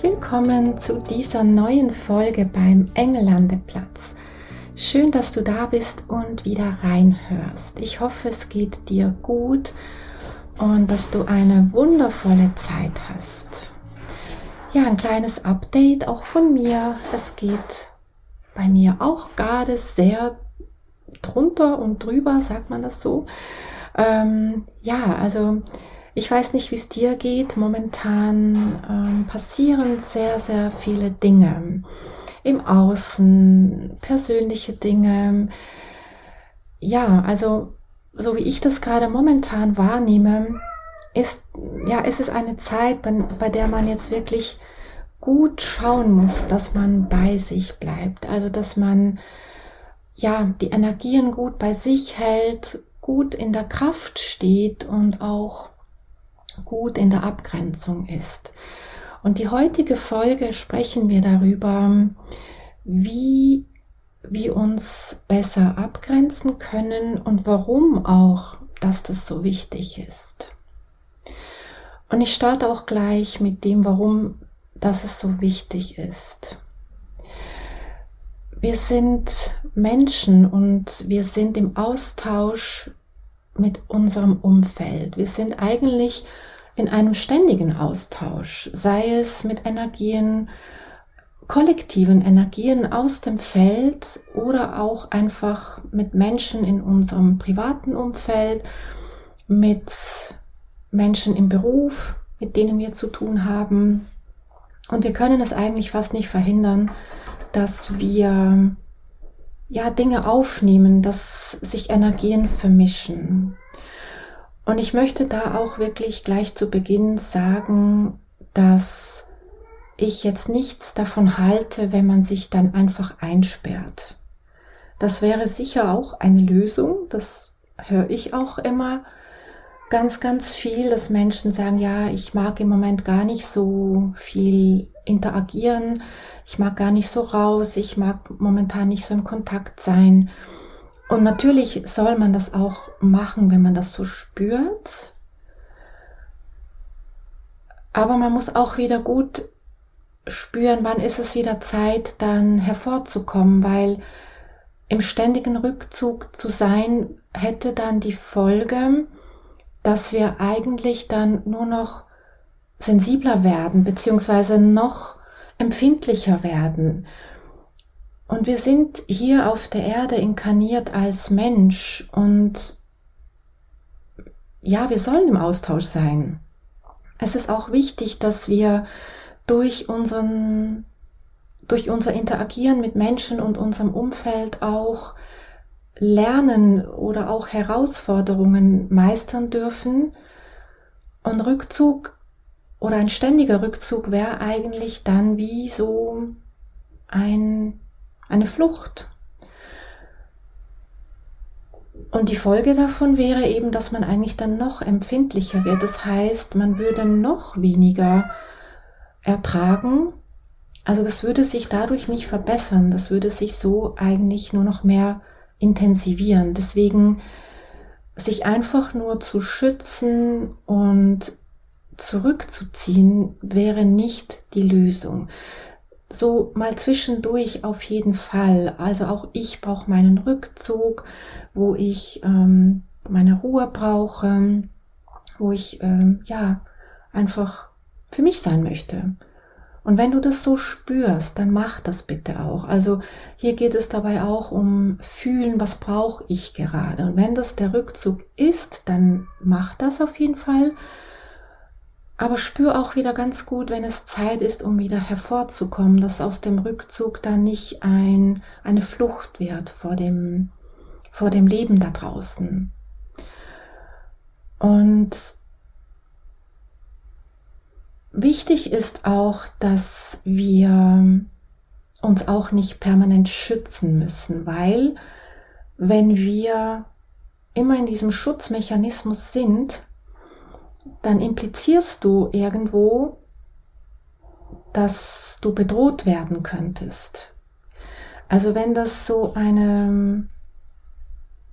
Willkommen zu dieser neuen Folge beim Engellandeplatz. Schön, dass du da bist und wieder reinhörst. Ich hoffe, es geht dir gut und dass du eine wundervolle Zeit hast. Ja, ein kleines Update auch von mir. Es geht bei mir auch gerade sehr drunter und drüber, sagt man das so. Ähm, ja, also ich weiß nicht, wie es dir geht. Momentan ähm, passieren sehr, sehr viele Dinge im Außen, persönliche Dinge. Ja, also so wie ich das gerade momentan wahrnehme, ist ja, ist es eine Zeit, bei, der man jetzt wirklich gut schauen muss, dass man bei sich bleibt. Also dass man ja die Energien gut bei sich hält, gut in der Kraft steht und auch gut in der Abgrenzung ist. Und die heutige Folge sprechen wir darüber, wie wir uns besser abgrenzen können und warum auch, dass das so wichtig ist. Und ich starte auch gleich mit dem, warum das es so wichtig ist. Wir sind Menschen und wir sind im Austausch mit unserem Umfeld. Wir sind eigentlich in einem ständigen Austausch, sei es mit Energien, kollektiven Energien aus dem Feld oder auch einfach mit Menschen in unserem privaten Umfeld, mit Menschen im Beruf, mit denen wir zu tun haben. Und wir können es eigentlich fast nicht verhindern, dass wir ja Dinge aufnehmen, dass sich Energien vermischen. Und ich möchte da auch wirklich gleich zu Beginn sagen, dass ich jetzt nichts davon halte, wenn man sich dann einfach einsperrt. Das wäre sicher auch eine Lösung, das höre ich auch immer ganz, ganz viel, dass Menschen sagen, ja, ich mag im Moment gar nicht so viel interagieren, ich mag gar nicht so raus, ich mag momentan nicht so in Kontakt sein. Und natürlich soll man das auch machen, wenn man das so spürt. Aber man muss auch wieder gut spüren, wann ist es wieder Zeit, dann hervorzukommen, weil im ständigen Rückzug zu sein, hätte dann die Folge, dass wir eigentlich dann nur noch sensibler werden, beziehungsweise noch empfindlicher werden. Und wir sind hier auf der Erde inkarniert als Mensch und ja, wir sollen im Austausch sein. Es ist auch wichtig, dass wir durch unseren, durch unser Interagieren mit Menschen und unserem Umfeld auch lernen oder auch Herausforderungen meistern dürfen. Und Rückzug oder ein ständiger Rückzug wäre eigentlich dann wie so ein eine Flucht. Und die Folge davon wäre eben, dass man eigentlich dann noch empfindlicher wird. Das heißt, man würde noch weniger ertragen. Also das würde sich dadurch nicht verbessern. Das würde sich so eigentlich nur noch mehr intensivieren. Deswegen sich einfach nur zu schützen und zurückzuziehen wäre nicht die Lösung so mal zwischendurch auf jeden Fall. Also auch ich brauche meinen Rückzug, wo ich ähm, meine Ruhe brauche, wo ich ähm, ja einfach für mich sein möchte. Und wenn du das so spürst, dann mach das bitte auch. Also hier geht es dabei auch um fühlen, was brauche ich gerade. Und wenn das der Rückzug ist, dann mach das auf jeden Fall. Aber spür auch wieder ganz gut, wenn es Zeit ist, um wieder hervorzukommen, dass aus dem Rückzug dann nicht ein, eine Flucht wird vor dem, vor dem Leben da draußen. Und wichtig ist auch, dass wir uns auch nicht permanent schützen müssen, weil wenn wir immer in diesem Schutzmechanismus sind, dann implizierst du irgendwo, dass du bedroht werden könntest. Also wenn das so eine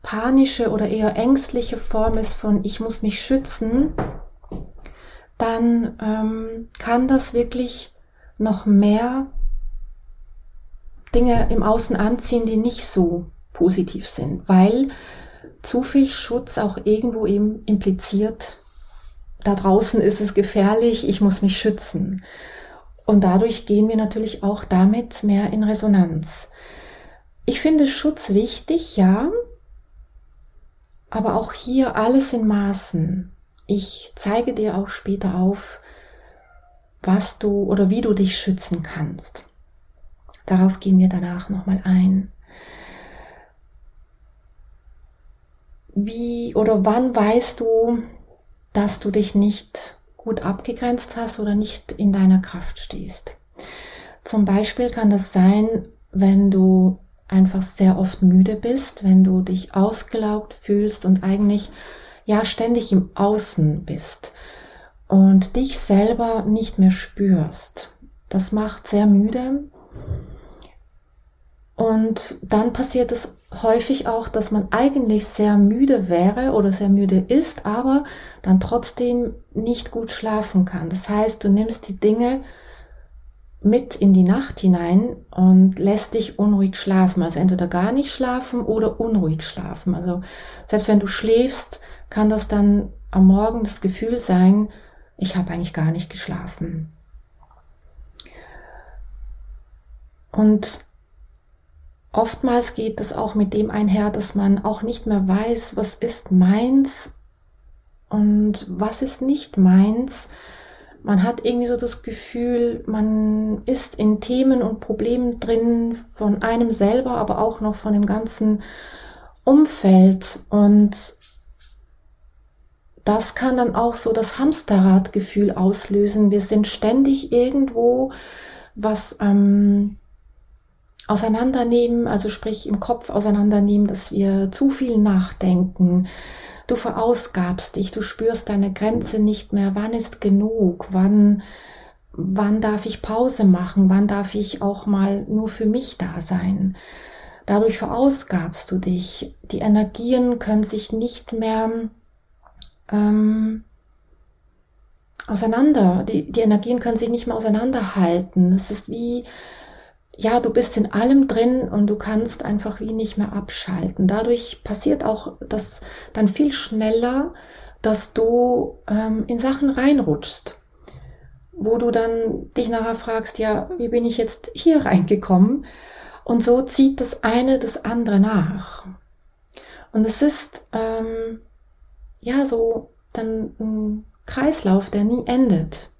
panische oder eher ängstliche Form ist von ich muss mich schützen, dann ähm, kann das wirklich noch mehr Dinge im Außen anziehen, die nicht so positiv sind, weil zu viel Schutz auch irgendwo eben impliziert, da draußen ist es gefährlich, ich muss mich schützen. Und dadurch gehen wir natürlich auch damit mehr in Resonanz. Ich finde Schutz wichtig, ja, aber auch hier alles in Maßen. Ich zeige dir auch später auf, was du oder wie du dich schützen kannst. Darauf gehen wir danach nochmal ein. Wie oder wann weißt du, dass du dich nicht gut abgegrenzt hast oder nicht in deiner Kraft stehst? Zum Beispiel kann das sein, wenn du einfach sehr oft müde bist, wenn du dich ausgelaugt fühlst und eigentlich ja ständig im Außen bist und dich selber nicht mehr spürst. Das macht sehr müde und dann passiert es häufig auch, dass man eigentlich sehr müde wäre oder sehr müde ist, aber dann trotzdem nicht gut schlafen kann. Das heißt, du nimmst die Dinge mit in die Nacht hinein und lässt dich unruhig schlafen. Also entweder gar nicht schlafen oder unruhig schlafen. Also selbst wenn du schläfst, kann das dann am Morgen das Gefühl sein, ich habe eigentlich gar nicht geschlafen. Und oftmals geht das auch mit dem einher, dass man auch nicht mehr weiß, was ist meins und was ist nicht meins. Man hat irgendwie so das Gefühl, man ist in Themen und Problemen drin von einem selber, aber auch noch von dem ganzen Umfeld und das kann dann auch so das Hamsterradgefühl auslösen. Wir sind ständig irgendwo, was ähm, auseinandernehmen, also sprich im Kopf auseinandernehmen, dass wir zu viel nachdenken. Du verausgabst dich, du spürst deine Grenze nicht mehr. Wann ist genug? Wann, wann darf ich Pause machen? Wann darf ich auch mal nur für mich da sein? Dadurch verausgabst du dich. Die Energien können sich nicht mehr ähm, auseinander, die, die Energien können sich nicht mehr auseinanderhalten. Es ist wie, ja, du bist in allem drin und du kannst einfach wie nicht mehr abschalten. Dadurch passiert auch das dann viel schneller, dass du ähm, in Sachen reinrutschst, wo du dann dich nachher fragst, ja, wie bin ich jetzt hier reingekommen? Und so zieht das eine das andere nach. Und es ist ähm, ja so dann ein Kreislauf, der nie endet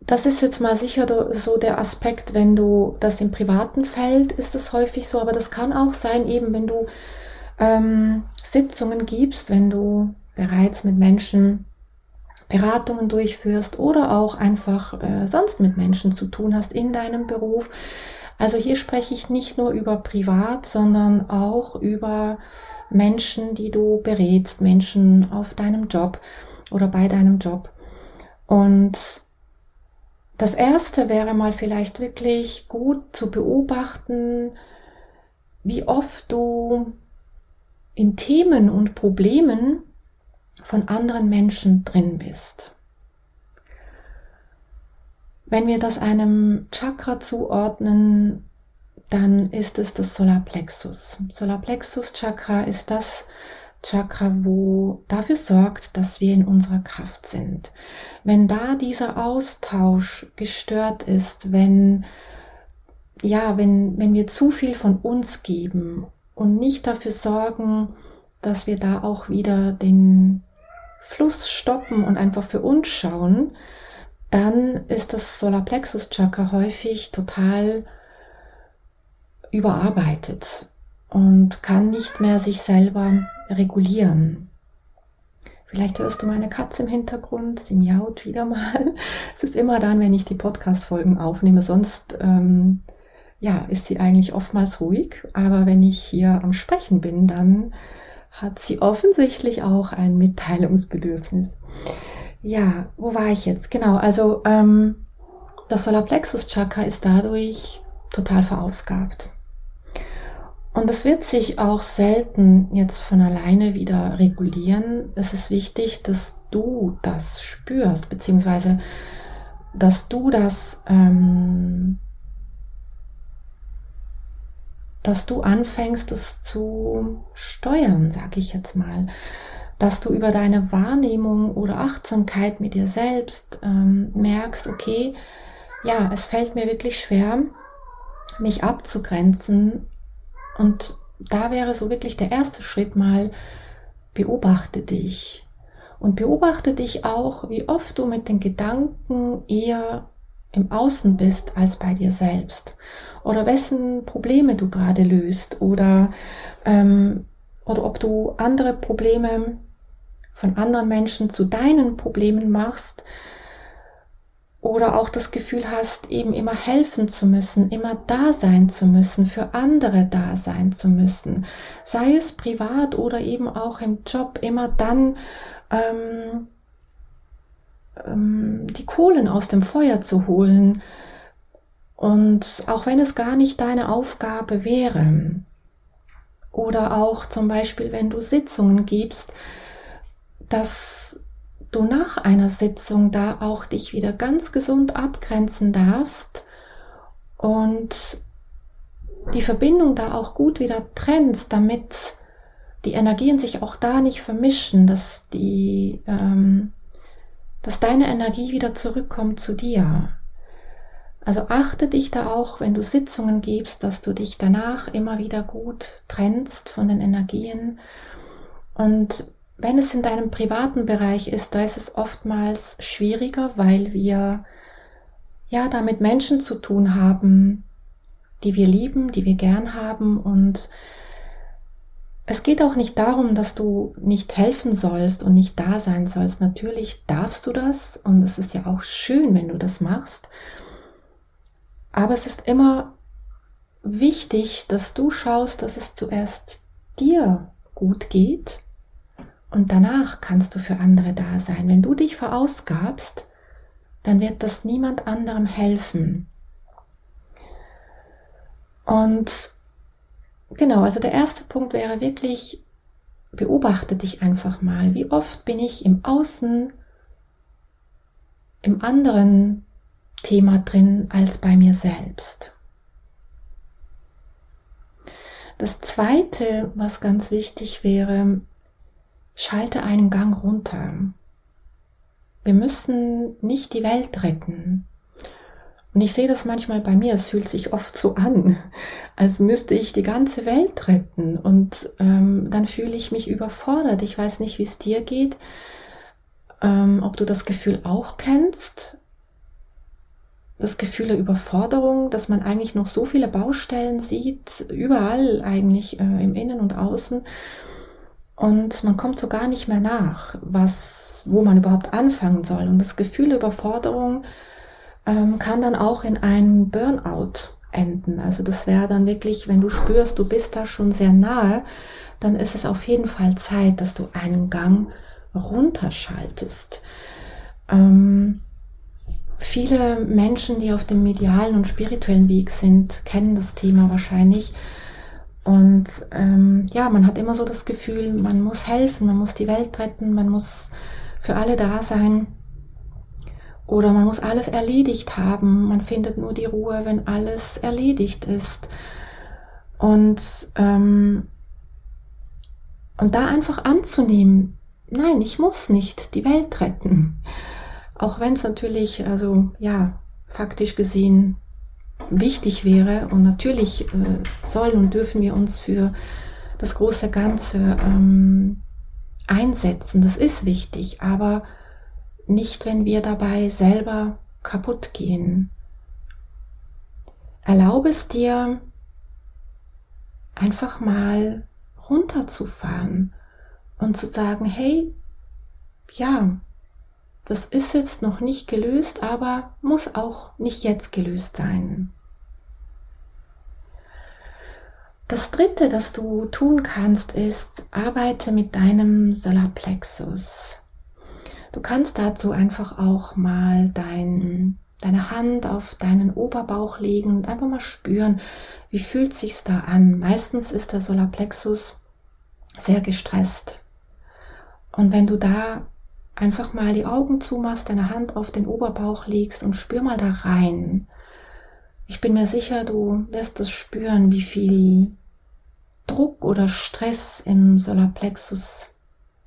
das ist jetzt mal sicher so der Aspekt, wenn du das im privaten Feld ist es häufig so, aber das kann auch sein, eben wenn du ähm, Sitzungen gibst, wenn du bereits mit Menschen Beratungen durchführst oder auch einfach äh, sonst mit Menschen zu tun hast in deinem Beruf. Also hier spreche ich nicht nur über privat, sondern auch über Menschen, die du berätst, Menschen auf deinem Job oder bei deinem Job. Und das erste wäre mal vielleicht wirklich gut zu beobachten, wie oft du in Themen und Problemen von anderen Menschen drin bist. Wenn wir das einem Chakra zuordnen, dann ist es das Solarplexus. Solarplexus Chakra ist das Chakra, wo dafür sorgt, dass wir in unserer Kraft sind. Wenn da dieser Austausch gestört ist, wenn ja, wenn, wenn wir zu viel von uns geben und nicht dafür sorgen, dass wir da auch wieder den Fluss stoppen und einfach für uns schauen, dann ist das Solarplexus Chakra häufig total überarbeitet und kann nicht mehr sich selber regulieren. Vielleicht hörst du meine Katze im Hintergrund, sie miaut wieder mal. Es ist immer dann, wenn ich die Podcast-Folgen aufnehme. Sonst ähm, ja, ist sie eigentlich oftmals ruhig. Aber wenn ich hier am Sprechen bin, dann hat sie offensichtlich auch ein Mitteilungsbedürfnis. Ja, wo war ich jetzt? Genau, also ähm, das Solarplexus-Chakra ist dadurch total verausgabt. Und es wird sich auch selten jetzt von alleine wieder regulieren. Es ist wichtig, dass du das spürst, beziehungsweise dass du das, ähm, dass du anfängst, es zu steuern, sage ich jetzt mal. Dass du über deine Wahrnehmung oder Achtsamkeit mit dir selbst ähm, merkst, okay, ja, es fällt mir wirklich schwer, mich abzugrenzen und da wäre so wirklich der erste Schritt mal, beobachte dich. Und beobachte dich auch, wie oft du mit den Gedanken eher im Außen bist als bei dir selbst. Oder wessen Probleme du gerade löst. Oder, ähm, oder ob du andere Probleme von anderen Menschen zu deinen Problemen machst oder auch das Gefühl hast, eben immer helfen zu müssen, immer da sein zu müssen, für andere da sein zu müssen, sei es privat oder eben auch im Job, immer dann ähm, ähm, die Kohlen aus dem Feuer zu holen. Und auch wenn es gar nicht deine Aufgabe wäre, oder auch zum Beispiel, wenn du Sitzungen gibst, dass du nach einer Sitzung da auch dich wieder ganz gesund abgrenzen darfst und die Verbindung da auch gut wieder trennst, damit die Energien sich auch da nicht vermischen, dass die, ähm, dass deine Energie wieder zurückkommt zu dir. Also achte dich da auch, wenn du Sitzungen gibst, dass du dich danach immer wieder gut trennst von den Energien und wenn es in deinem privaten Bereich ist, da ist es oftmals schwieriger, weil wir ja damit Menschen zu tun haben, die wir lieben, die wir gern haben und es geht auch nicht darum, dass du nicht helfen sollst und nicht da sein sollst. Natürlich darfst du das und es ist ja auch schön, wenn du das machst. Aber es ist immer wichtig, dass du schaust, dass es zuerst dir gut geht und danach kannst du für andere da sein. Wenn du dich verausgabst, dann wird das niemand anderem helfen. Und genau, also der erste Punkt wäre wirklich, beobachte dich einfach mal. Wie oft bin ich im Außen, im anderen Thema drin als bei mir selbst? Das zweite, was ganz wichtig wäre, Schalte einen Gang runter. Wir müssen nicht die Welt retten. Und ich sehe das manchmal bei mir, es fühlt sich oft so an, als müsste ich die ganze Welt retten. Und ähm, dann fühle ich mich überfordert. Ich weiß nicht, wie es dir geht, ähm, ob du das Gefühl auch kennst. Das Gefühl der Überforderung, dass man eigentlich noch so viele Baustellen sieht, überall eigentlich äh, im Innen und Außen und man kommt so gar nicht mehr nach, was, wo man überhaupt anfangen soll. Und das Gefühl der Überforderung ähm, kann dann auch in einem Burnout enden. Also das wäre dann wirklich, wenn du spürst, du bist da schon sehr nahe, dann ist es auf jeden Fall Zeit, dass du einen Gang runterschaltest. Ähm, viele Menschen, die auf dem medialen und spirituellen Weg sind, kennen das Thema wahrscheinlich und ähm, ja, man hat immer so das Gefühl, man muss helfen, man muss die Welt retten, man muss für alle da sein. Oder man muss alles erledigt haben. Man findet nur die Ruhe, wenn alles erledigt ist. Und, ähm, und da einfach anzunehmen, nein, ich muss nicht die Welt retten. Auch wenn es natürlich, also ja, faktisch gesehen wichtig wäre. Und natürlich äh, sollen und dürfen wir uns für das große Ganze ähm, einsetzen. Das ist wichtig, aber nicht, wenn wir dabei selber kaputt gehen. Erlaube es dir, einfach mal runterzufahren und zu sagen, hey, ja, das ist jetzt noch nicht gelöst, aber muss auch nicht jetzt gelöst sein. Das dritte, das du tun kannst, ist, arbeite mit deinem Solarplexus. Du kannst dazu einfach auch mal dein, deine Hand auf deinen Oberbauch legen und einfach mal spüren, wie fühlt sich's da an. Meistens ist der Solarplexus sehr gestresst. Und wenn du da einfach mal die Augen zumachst, deine Hand auf den Oberbauch legst und spür mal da rein. Ich bin mir sicher, du wirst es spüren, wie viel Druck oder Stress im Solarplexus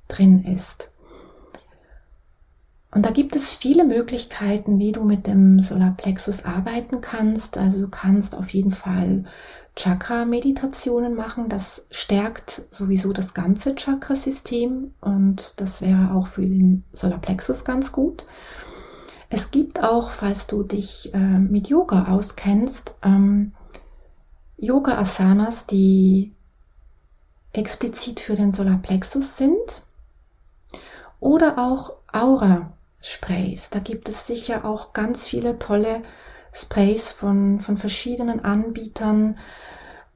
drin ist. Und da gibt es viele Möglichkeiten, wie du mit dem Solarplexus arbeiten kannst. Also du kannst auf jeden Fall Chakra-Meditationen machen. Das stärkt sowieso das ganze Chakrasystem und das wäre auch für den Solarplexus ganz gut. Es gibt auch, falls du dich äh, mit Yoga auskennst, ähm, Yoga-Asanas, die explizit für den Solarplexus sind. Oder auch Aura-Sprays. Da gibt es sicher auch ganz viele tolle Sprays von, von verschiedenen Anbietern.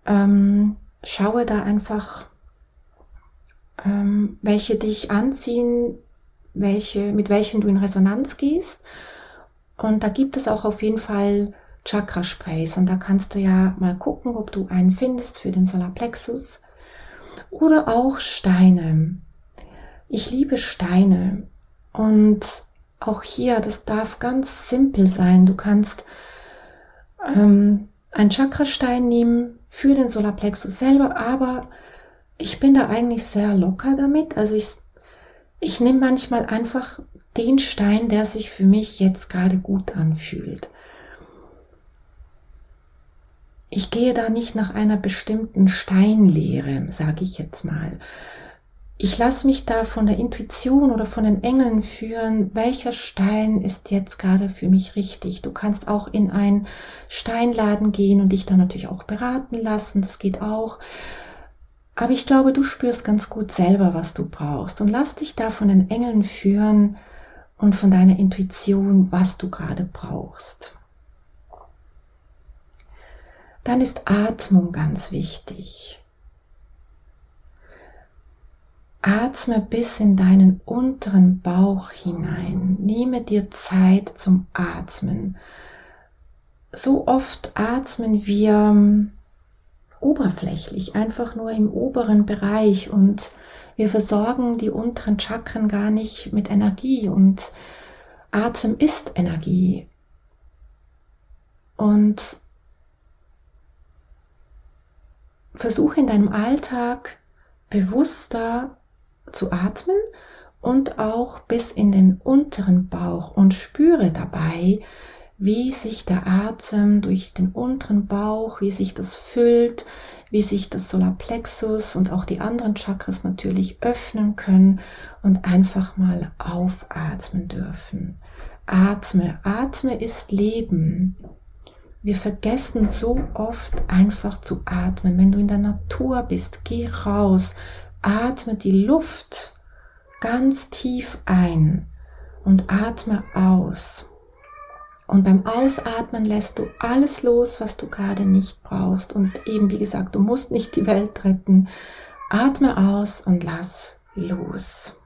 Ähm, schaue da einfach, ähm, welche dich anziehen, welche, mit welchen du in Resonanz gehst. Und da gibt es auch auf jeden Fall Chakra-Sprays. Und da kannst du ja mal gucken, ob du einen findest für den Solarplexus oder auch Steine. Ich liebe Steine und auch hier, das darf ganz simpel sein. Du kannst ähm, einen Chakrastein nehmen für den Solarplexus selber, aber ich bin da eigentlich sehr locker damit. Also ich, ich nehme manchmal einfach den Stein, der sich für mich jetzt gerade gut anfühlt ich gehe da nicht nach einer bestimmten Steinlehre, sage ich jetzt mal. Ich lasse mich da von der Intuition oder von den Engeln führen, welcher Stein ist jetzt gerade für mich richtig. Du kannst auch in einen Steinladen gehen und dich da natürlich auch beraten lassen, das geht auch. Aber ich glaube, du spürst ganz gut selber, was du brauchst und lass dich da von den Engeln führen und von deiner Intuition, was du gerade brauchst. Dann ist Atmung ganz wichtig. Atme bis in deinen unteren Bauch hinein. Nehme dir Zeit zum Atmen. So oft atmen wir ähm, oberflächlich, einfach nur im oberen Bereich und wir versorgen die unteren Chakren gar nicht mit Energie und Atem ist Energie. Und versuche in deinem Alltag bewusster zu atmen und auch bis in den unteren Bauch und spüre dabei, wie sich der Atem durch den unteren Bauch, wie sich das füllt, wie sich das Solarplexus und auch die anderen Chakras natürlich öffnen können und einfach mal aufatmen dürfen. Atme, atme ist Leben. Wir vergessen so oft einfach zu atmen. Wenn du in der Natur bist, geh raus, atme die Luft ganz tief ein und atme aus. Und beim Ausatmen lässt du alles los, was du gerade nicht brauchst. Und eben, wie gesagt, du musst nicht die Welt retten. Atme aus und lass los.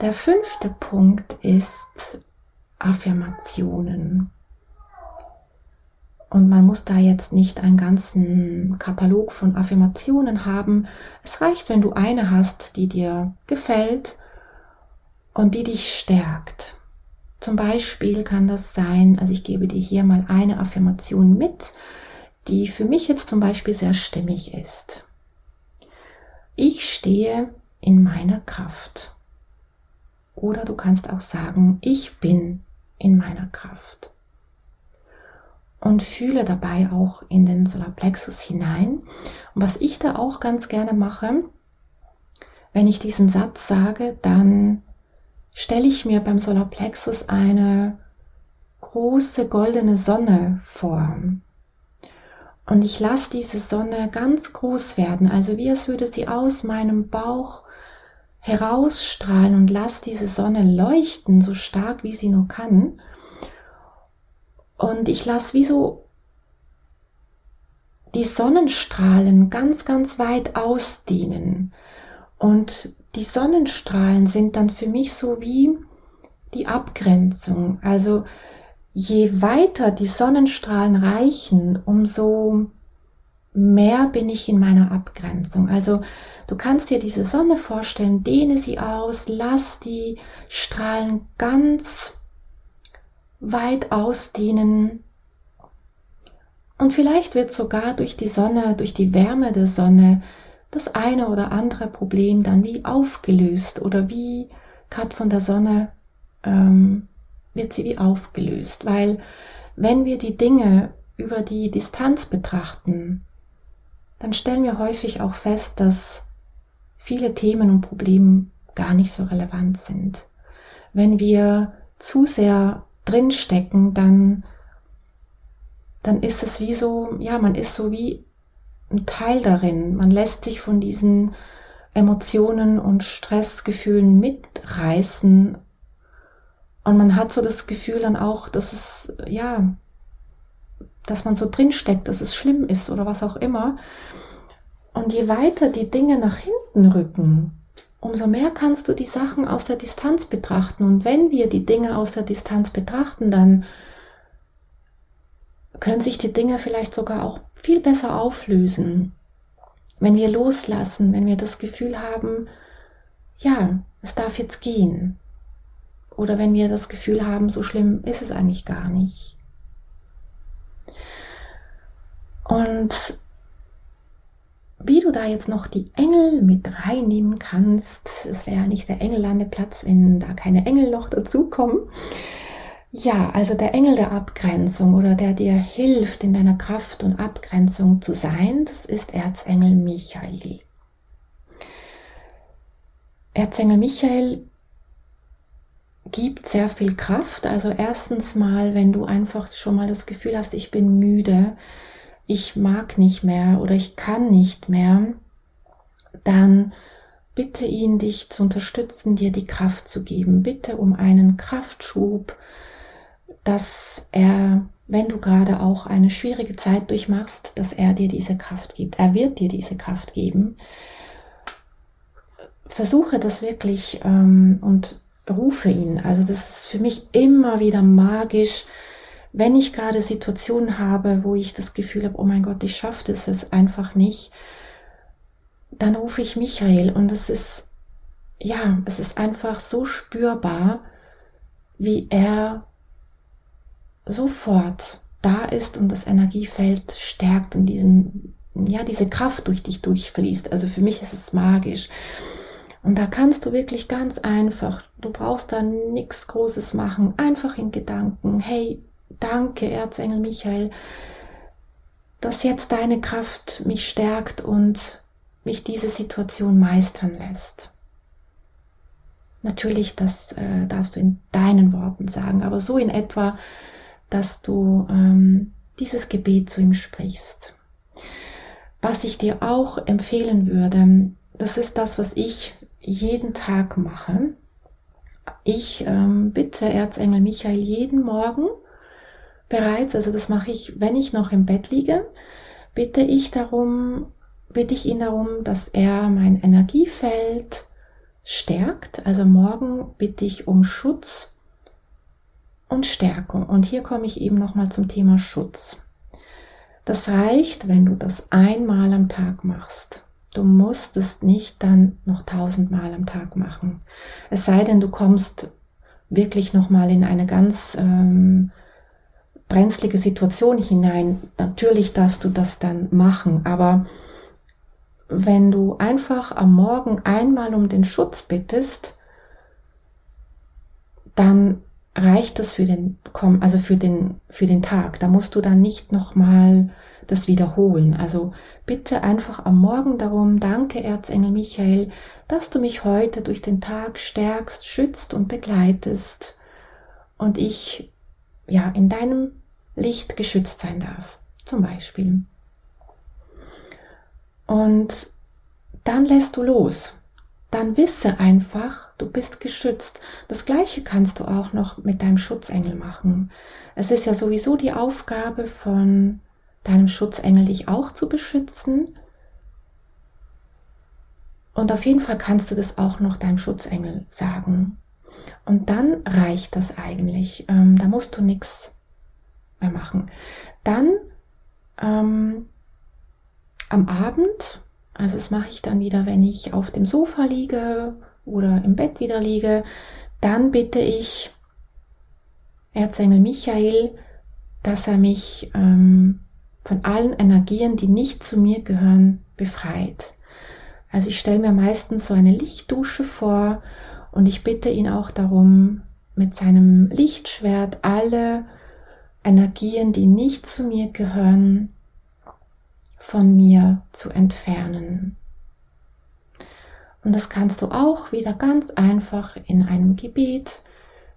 Der fünfte Punkt ist, Affirmationen. Und man muss da jetzt nicht einen ganzen Katalog von Affirmationen haben. Es reicht, wenn du eine hast, die dir gefällt und die dich stärkt. Zum Beispiel kann das sein, also ich gebe dir hier mal eine Affirmation mit, die für mich jetzt zum Beispiel sehr stimmig ist. Ich stehe in meiner Kraft. Oder du kannst auch sagen, ich bin in meiner Kraft. Und fühle dabei auch in den Solarplexus hinein. Und was ich da auch ganz gerne mache, wenn ich diesen Satz sage, dann stelle ich mir beim Solarplexus eine große goldene Sonne vor. Und ich lasse diese Sonne ganz groß werden, also wie es würde sie aus meinem Bauch herausstrahlen und lass diese Sonne leuchten, so stark wie sie nur kann. Und ich lasse wie so die Sonnenstrahlen ganz, ganz weit ausdehnen. Und die Sonnenstrahlen sind dann für mich so wie die Abgrenzung. Also je weiter die Sonnenstrahlen reichen, umso mehr bin ich in meiner Abgrenzung. Also du kannst dir diese Sonne vorstellen, dehne sie aus, lass die Strahlen ganz weit ausdehnen. Und vielleicht wird sogar durch die Sonne, durch die Wärme der Sonne, das eine oder andere Problem dann wie aufgelöst oder wie gerade von der Sonne ähm, wird sie wie aufgelöst. Weil wenn wir die Dinge über die Distanz betrachten, dann stellen wir häufig auch fest, dass viele Themen und Probleme gar nicht so relevant sind. Wenn wir zu sehr drinstecken, dann, dann ist es wie so, ja, man ist so wie ein Teil darin. Man lässt sich von diesen Emotionen und Stressgefühlen mitreißen. Und man hat so das Gefühl dann auch, dass es, ja, dass man so drinsteckt, dass es schlimm ist oder was auch immer. Und je weiter die Dinge nach hinten rücken, umso mehr kannst du die Sachen aus der Distanz betrachten. Und wenn wir die Dinge aus der Distanz betrachten, dann können sich die Dinge vielleicht sogar auch viel besser auflösen. Wenn wir loslassen, wenn wir das Gefühl haben, ja, es darf jetzt gehen. Oder wenn wir das Gefühl haben, so schlimm ist es eigentlich gar nicht. Und wie du da jetzt noch die Engel mit reinnehmen kannst, es wäre ja nicht der Engellandeplatz, wenn da keine Engel noch dazukommen. Ja, also der Engel der Abgrenzung oder der dir hilft, in deiner Kraft und Abgrenzung zu sein, das ist Erzengel Michael. Erzengel Michael gibt sehr viel Kraft. Also erstens mal, wenn du einfach schon mal das Gefühl hast, ich bin müde, ich mag nicht mehr oder ich kann nicht mehr, dann bitte ihn, dich zu unterstützen, dir die Kraft zu geben. Bitte um einen Kraftschub, dass er, wenn du gerade auch eine schwierige Zeit durchmachst, dass er dir diese Kraft gibt. Er wird dir diese Kraft geben. Versuche das wirklich ähm, und rufe ihn. Also das ist für mich immer wieder magisch, wenn ich gerade Situationen habe, wo ich das Gefühl habe, oh mein Gott, ich schaffe das jetzt einfach nicht, dann rufe ich Michael und es ist, ja, es ist einfach so spürbar, wie er sofort da ist und das Energiefeld stärkt und diesen, ja, diese Kraft durch dich durchfließt. Also für mich ist es magisch. Und da kannst du wirklich ganz einfach, du brauchst da nichts Großes machen, einfach in Gedanken, hey, Danke, Erzengel Michael, dass jetzt deine Kraft mich stärkt und mich diese Situation meistern lässt. Natürlich, das äh, darfst du in deinen Worten sagen, aber so in etwa, dass du ähm, dieses Gebet zu ihm sprichst. Was ich dir auch empfehlen würde, das ist das, was ich jeden Tag mache. Ich ähm, bitte Erzengel Michael jeden Morgen bereits, also das mache ich, wenn ich noch im Bett liege, bitte ich darum, bitte ich ihn darum, dass er mein Energiefeld stärkt. Also morgen bitte ich um Schutz und Stärkung. Und hier komme ich eben nochmal zum Thema Schutz. Das reicht, wenn du das einmal am Tag machst. Du musst es nicht dann noch tausendmal am Tag machen. Es sei denn, du kommst wirklich nochmal in eine ganz ähm, brenzlige Situation hinein. Natürlich darfst du das dann machen, aber wenn du einfach am Morgen einmal um den Schutz bittest, dann reicht das für den, also für den, für den Tag. Da musst du dann nicht nochmal das wiederholen. Also bitte einfach am Morgen darum, danke Erzengel Michael, dass du mich heute durch den Tag stärkst, schützt und begleitest und ich ja in deinem Licht geschützt sein darf, zum Beispiel. Und dann lässt du los. dann wisse einfach, du bist geschützt. Das gleiche kannst du auch noch mit deinem Schutzengel machen. Es ist ja sowieso die Aufgabe von deinem Schutzengel, dich auch zu beschützen. Und auf jeden Fall kannst du das auch noch deinem Schutzengel sagen. Und dann reicht das eigentlich. Ähm, da musst du nichts mehr machen. Dann ähm, am Abend also das mache ich dann wieder, wenn ich auf dem Sofa liege oder im Bett wieder liege. Dann bitte ich Erzengel Michael, dass er mich ähm, von allen Energien, die nicht zu mir gehören, befreit. Also ich stelle mir meistens so eine Lichtdusche vor und ich bitte ihn auch darum, mit seinem Lichtschwert alle Energien, die nicht zu mir gehören, von mir zu entfernen. Und das kannst du auch wieder ganz einfach in einem Gebet.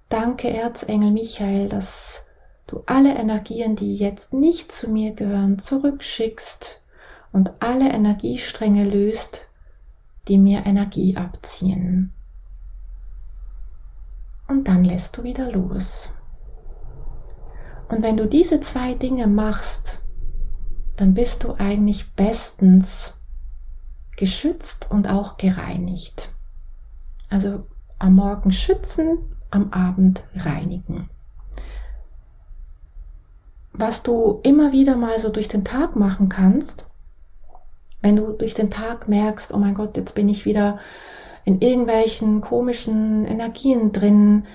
Danke, Erzengel Michael, dass du alle Energien, die jetzt nicht zu mir gehören, zurückschickst und alle Energiestränge löst, die mir Energie abziehen. Und dann lässt du wieder los. Und wenn du diese zwei Dinge machst, dann bist du eigentlich bestens geschützt und auch gereinigt. Also am Morgen schützen, am Abend reinigen. Was du immer wieder mal so durch den Tag machen kannst, wenn du durch den Tag merkst, oh mein Gott, jetzt bin ich wieder in irgendwelchen komischen Energien drin,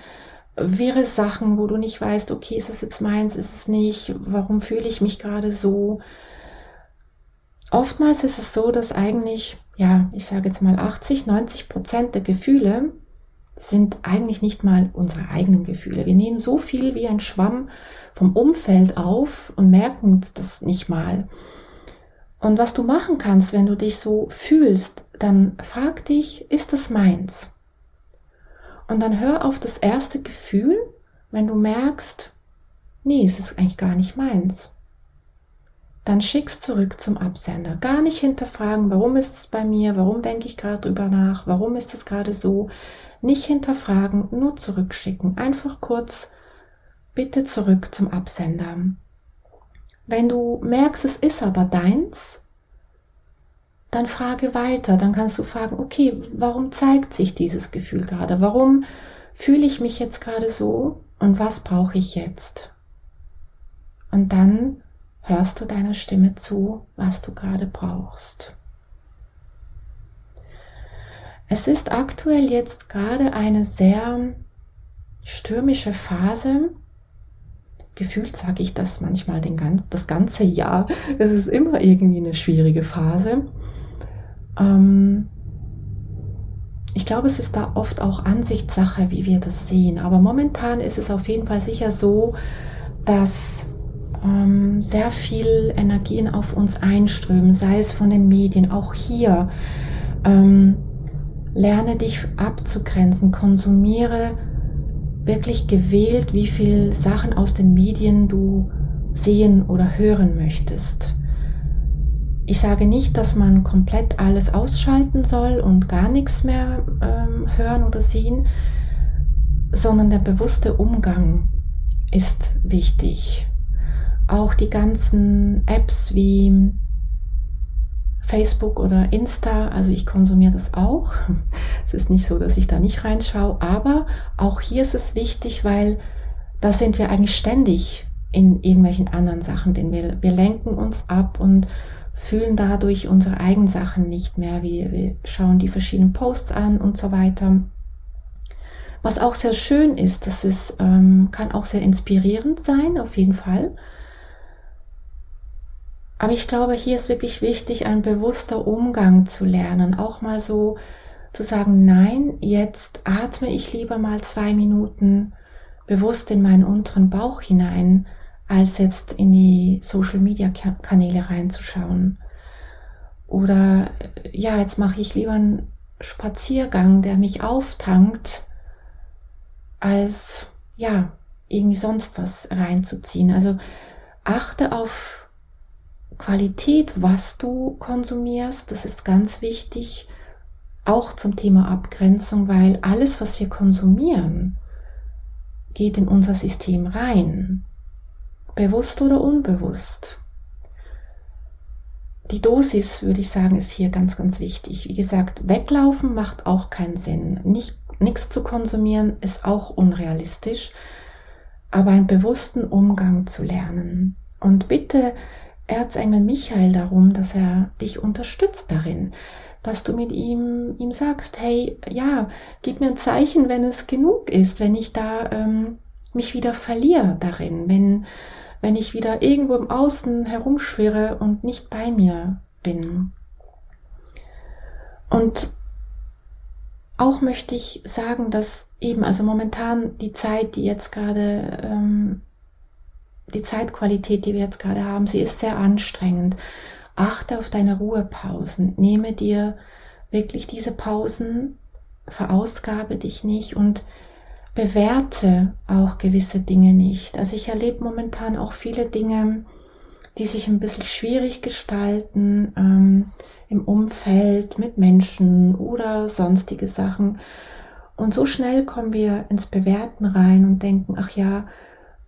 wäre Sachen, wo du nicht weißt, okay, ist es jetzt meins, ist es nicht, warum fühle ich mich gerade so, oftmals ist es so, dass eigentlich, ja, ich sage jetzt mal 80, 90 Prozent der Gefühle sind eigentlich nicht mal unsere eigenen Gefühle. Wir nehmen so viel wie ein Schwamm vom Umfeld auf und merken das nicht mal. Und was du machen kannst, wenn du dich so fühlst, dann frag dich, ist das meins? Und dann hör auf das erste Gefühl, wenn du merkst, nee, es ist eigentlich gar nicht meins dann schick's zurück zum Absender. Gar nicht hinterfragen, warum ist es bei mir, warum denke ich gerade drüber nach, warum ist es gerade so. Nicht hinterfragen, nur zurückschicken. Einfach kurz, bitte zurück zum Absender. Wenn du merkst, es ist aber deins, dann frage weiter. Dann kannst du fragen, okay, warum zeigt sich dieses Gefühl gerade? Warum fühle ich mich jetzt gerade so? Und was brauche ich jetzt? Und dann hörst du deiner Stimme zu, was du gerade brauchst. Es ist aktuell jetzt gerade eine sehr stürmische Phase. Gefühlt sage ich das manchmal den, das ganze Jahr. Es ist immer irgendwie eine schwierige Phase. Ähm ich glaube, es ist da oft auch Ansichtssache, wie wir das sehen. Aber momentan ist es auf jeden Fall sicher so, dass ähm, sehr viel Energien auf uns einströmen, sei es von den Medien, auch hier. Ähm, lerne dich abzugrenzen, konsumiere wirklich gewählt, wie viel Sachen aus den Medien du sehen oder hören möchtest. Ich sage nicht, dass man komplett alles ausschalten soll und gar nichts mehr ähm, hören oder sehen, sondern der bewusste Umgang ist wichtig auch die ganzen Apps wie Facebook oder Insta, also ich konsumiere das auch. Es ist nicht so, dass ich da nicht reinschaue, aber auch hier ist es wichtig, weil da sind wir eigentlich ständig in irgendwelchen anderen Sachen, denn wir, wir lenken uns ab und fühlen dadurch unsere eigenen Sachen nicht mehr. Wir, wir schauen die verschiedenen Posts an und so weiter. Was auch sehr schön ist, das ist, ähm, kann auch sehr inspirierend sein, auf jeden Fall. Aber ich glaube, hier ist wirklich wichtig, ein bewusster Umgang zu lernen. Auch mal so zu sagen, nein, jetzt atme ich lieber mal zwei Minuten bewusst in meinen unteren Bauch hinein, als jetzt in die Social-Media-Kanäle reinzuschauen. Oder ja, jetzt mache ich lieber einen Spaziergang, der mich auftankt, als ja, irgendwie sonst was reinzuziehen. Also achte auf Qualität, was du konsumierst, das ist ganz wichtig. auch zum Thema Abgrenzung, weil alles, was wir konsumieren, geht in unser System rein. Bewusst oder unbewusst. Die Dosis, würde ich sagen, ist hier ganz, ganz wichtig. Wie gesagt, weglaufen macht auch keinen Sinn. Nicht, nichts zu konsumieren ist auch unrealistisch, aber einen bewussten Umgang zu lernen. Und bitte Erzengel Michael darum, dass er dich unterstützt darin, dass du mit ihm, ihm sagst, hey, ja, gib mir ein Zeichen, wenn es genug ist, wenn ich da ähm, mich wieder verliere darin, wenn, wenn ich wieder irgendwo im Außen herumschwirre und nicht bei mir bin. Und auch möchte ich sagen, dass eben, also momentan die Zeit, die jetzt gerade ähm, die Zeitqualität, die wir jetzt gerade haben, sie ist sehr anstrengend. Achte auf deine Ruhepausen. Nehme dir wirklich diese Pausen, verausgabe dich nicht und bewerte auch gewisse Dinge nicht. Also ich erlebe momentan auch viele Dinge, die sich ein bisschen schwierig gestalten ähm, im Umfeld mit Menschen oder sonstige Sachen. Und so schnell kommen wir ins Bewerten rein und denken, ach ja,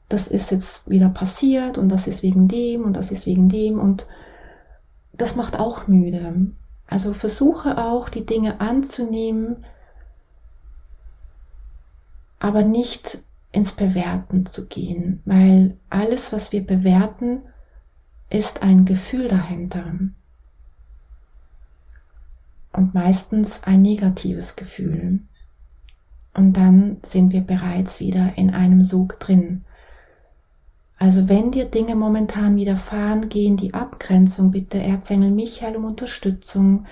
das ist jetzt wieder passiert und das ist wegen dem und das ist wegen dem und das macht auch müde. Also versuche auch die Dinge anzunehmen, aber nicht ins Bewerten zu gehen, weil alles, was wir bewerten, ist ein Gefühl dahinter. Und meistens ein negatives Gefühl. Und dann sind wir bereits wieder in einem Sog drin. Also wenn dir Dinge momentan widerfahren, gehen die Abgrenzung bitte Erzengel Michael um Unterstützung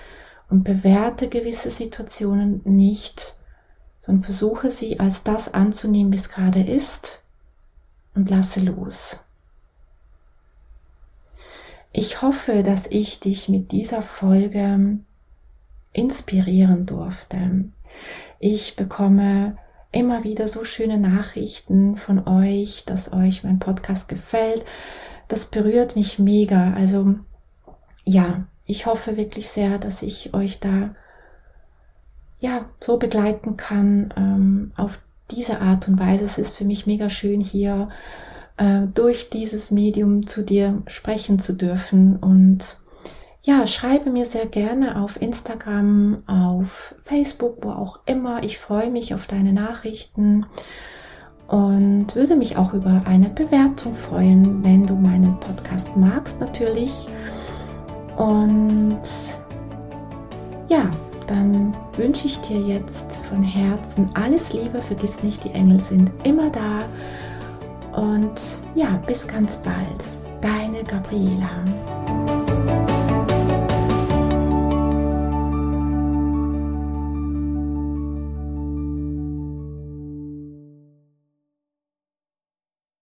und bewerte gewisse Situationen nicht, sondern versuche sie als das anzunehmen, wie es gerade ist und lasse los. Ich hoffe, dass ich dich mit dieser Folge inspirieren durfte. Ich bekomme immer wieder so schöne Nachrichten von euch, dass euch mein Podcast gefällt. Das berührt mich mega. Also ja, ich hoffe wirklich sehr, dass ich euch da ja so begleiten kann ähm, auf diese Art und Weise. Es ist für mich mega schön hier äh, durch dieses Medium zu dir sprechen zu dürfen und ja, schreibe mir sehr gerne auf Instagram, auf Facebook, wo auch immer. Ich freue mich auf deine Nachrichten und würde mich auch über eine Bewertung freuen, wenn du meinen Podcast magst natürlich. Und ja, dann wünsche ich dir jetzt von Herzen alles Liebe. Vergiss nicht, die Engel sind immer da. Und ja, bis ganz bald. Deine Gabriela.